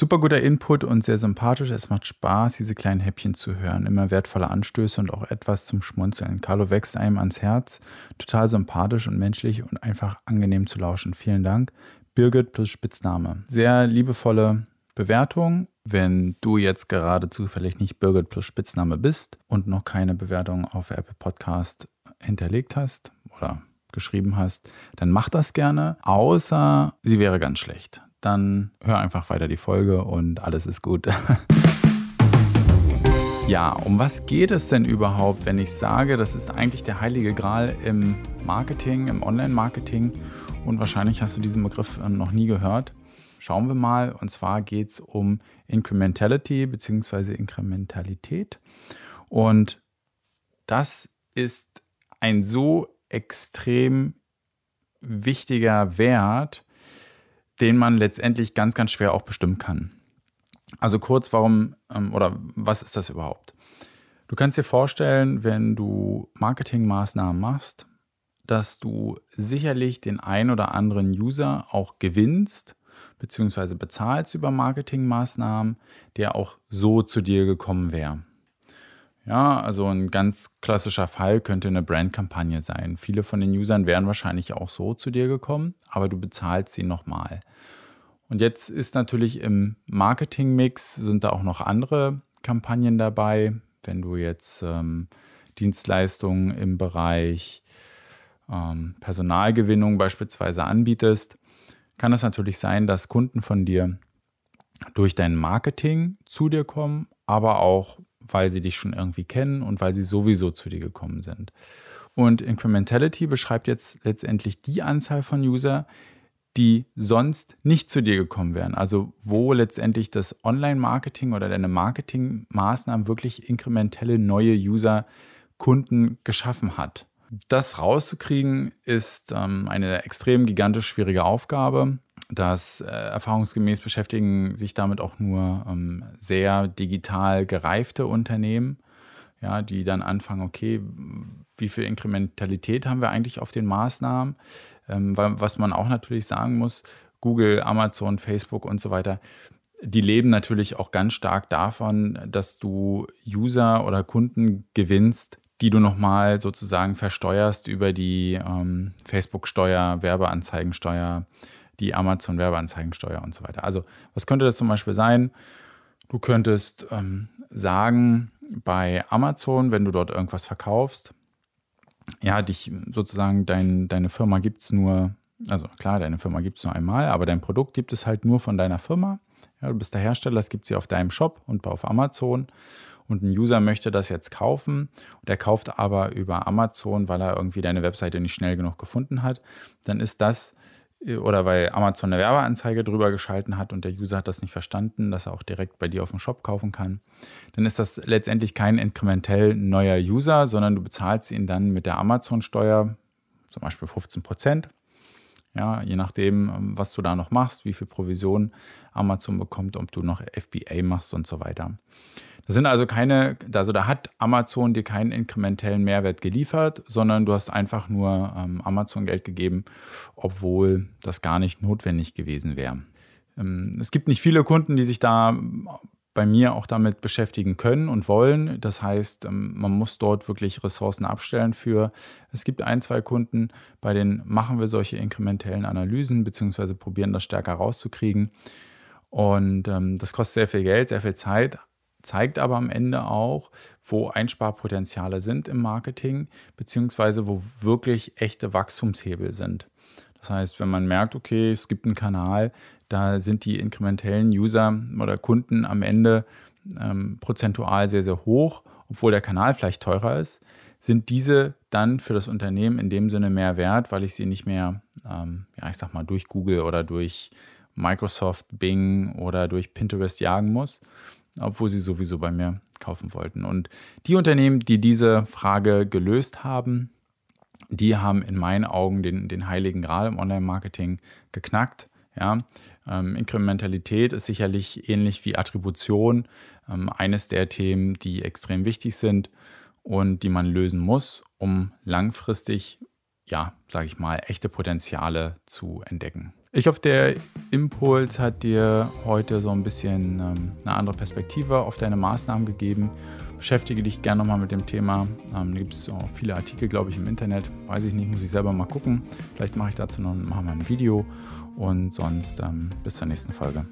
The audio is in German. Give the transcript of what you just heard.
Super guter Input und sehr sympathisch. Es macht Spaß, diese kleinen Häppchen zu hören. Immer wertvolle Anstöße und auch etwas zum Schmunzeln. Carlo wächst einem ans Herz. Total sympathisch und menschlich und einfach angenehm zu lauschen. Vielen Dank. Birgit plus Spitzname. Sehr liebevolle Bewertung. Wenn du jetzt gerade zufällig nicht Birgit plus Spitzname bist und noch keine Bewertung auf Apple Podcast hinterlegt hast oder geschrieben hast, dann mach das gerne. Außer sie wäre ganz schlecht dann hör einfach weiter die Folge und alles ist gut. ja, um was geht es denn überhaupt, wenn ich sage, das ist eigentlich der heilige Gral im Marketing, im Online-Marketing und wahrscheinlich hast du diesen Begriff äh, noch nie gehört. Schauen wir mal, und zwar geht es um Incrementality bzw. Inkrementalität. Und das ist ein so extrem wichtiger Wert, den man letztendlich ganz, ganz schwer auch bestimmen kann. Also kurz, warum ähm, oder was ist das überhaupt? Du kannst dir vorstellen, wenn du Marketingmaßnahmen machst, dass du sicherlich den ein oder anderen User auch gewinnst bzw. bezahlst über Marketingmaßnahmen, der auch so zu dir gekommen wäre. Ja, also ein ganz klassischer Fall könnte eine Brandkampagne sein. Viele von den Usern wären wahrscheinlich auch so zu dir gekommen, aber du bezahlst sie nochmal. Und jetzt ist natürlich im Marketingmix sind da auch noch andere Kampagnen dabei. Wenn du jetzt ähm, Dienstleistungen im Bereich ähm, Personalgewinnung beispielsweise anbietest, kann es natürlich sein, dass Kunden von dir durch dein Marketing zu dir kommen, aber auch weil sie dich schon irgendwie kennen und weil sie sowieso zu dir gekommen sind. Und Incrementality beschreibt jetzt letztendlich die Anzahl von User, die sonst nicht zu dir gekommen wären. Also wo letztendlich das Online-Marketing oder deine Marketingmaßnahmen wirklich inkrementelle neue User, Kunden geschaffen hat. Das rauszukriegen ist ähm, eine extrem gigantisch schwierige Aufgabe. Das äh, erfahrungsgemäß beschäftigen sich damit auch nur ähm, sehr digital gereifte Unternehmen, ja, die dann anfangen, okay, wie viel Inkrementalität haben wir eigentlich auf den Maßnahmen? Ähm, weil, was man auch natürlich sagen muss, Google, Amazon, Facebook und so weiter, die leben natürlich auch ganz stark davon, dass du User oder Kunden gewinnst, die du nochmal sozusagen versteuerst über die ähm, Facebook-Steuer, Werbeanzeigensteuer, die Amazon-Werbeanzeigensteuer und so weiter. Also, was könnte das zum Beispiel sein? Du könntest ähm, sagen, bei Amazon, wenn du dort irgendwas verkaufst, ja, dich sozusagen, dein, deine Firma gibt es nur, also klar, deine Firma gibt es nur einmal, aber dein Produkt gibt es halt nur von deiner Firma. Ja, du bist der Hersteller, es gibt sie auf deinem Shop und auf Amazon. Und ein User möchte das jetzt kaufen und er kauft aber über Amazon, weil er irgendwie deine Webseite nicht schnell genug gefunden hat. Dann ist das oder weil Amazon eine Werbeanzeige drüber geschalten hat und der User hat das nicht verstanden, dass er auch direkt bei dir auf dem Shop kaufen kann, dann ist das letztendlich kein inkrementell neuer User, sondern du bezahlst ihn dann mit der Amazon-Steuer, zum Beispiel 15 Prozent. Ja, je nachdem, was du da noch machst, wie viel Provision Amazon bekommt, ob du noch FBA machst und so weiter. Das sind also keine, also da hat Amazon dir keinen inkrementellen Mehrwert geliefert, sondern du hast einfach nur ähm, Amazon Geld gegeben, obwohl das gar nicht notwendig gewesen wäre. Ähm, es gibt nicht viele Kunden, die sich da bei mir auch damit beschäftigen können und wollen. Das heißt, ähm, man muss dort wirklich Ressourcen abstellen für. Es gibt ein, zwei Kunden, bei denen machen wir solche inkrementellen Analysen beziehungsweise probieren das stärker rauszukriegen. Und ähm, das kostet sehr viel Geld, sehr viel Zeit, zeigt aber am Ende auch, wo Einsparpotenziale sind im Marketing, beziehungsweise wo wirklich echte Wachstumshebel sind. Das heißt, wenn man merkt, okay, es gibt einen Kanal, da sind die inkrementellen User oder Kunden am Ende ähm, prozentual sehr, sehr hoch, obwohl der Kanal vielleicht teurer ist, sind diese dann für das Unternehmen in dem Sinne mehr wert, weil ich sie nicht mehr, ähm, ja, ich sag mal, durch Google oder durch Microsoft, Bing oder durch Pinterest jagen muss, obwohl sie sowieso bei mir kaufen wollten. Und die Unternehmen, die diese Frage gelöst haben, die haben in meinen Augen den, den heiligen Gral im Online-Marketing geknackt. Ja, ähm, Inkrementalität ist sicherlich ähnlich wie Attribution ähm, eines der Themen, die extrem wichtig sind und die man lösen muss, um langfristig, ja, sage ich mal, echte Potenziale zu entdecken. Ich hoffe, der Impuls hat dir heute so ein bisschen ähm, eine andere Perspektive auf deine Maßnahmen gegeben. Beschäftige dich gerne nochmal mit dem Thema. Ähm, da gibt es auch viele Artikel, glaube ich, im Internet. Weiß ich nicht, muss ich selber mal gucken. Vielleicht mache ich dazu noch mal ein Video. Und sonst ähm, bis zur nächsten Folge.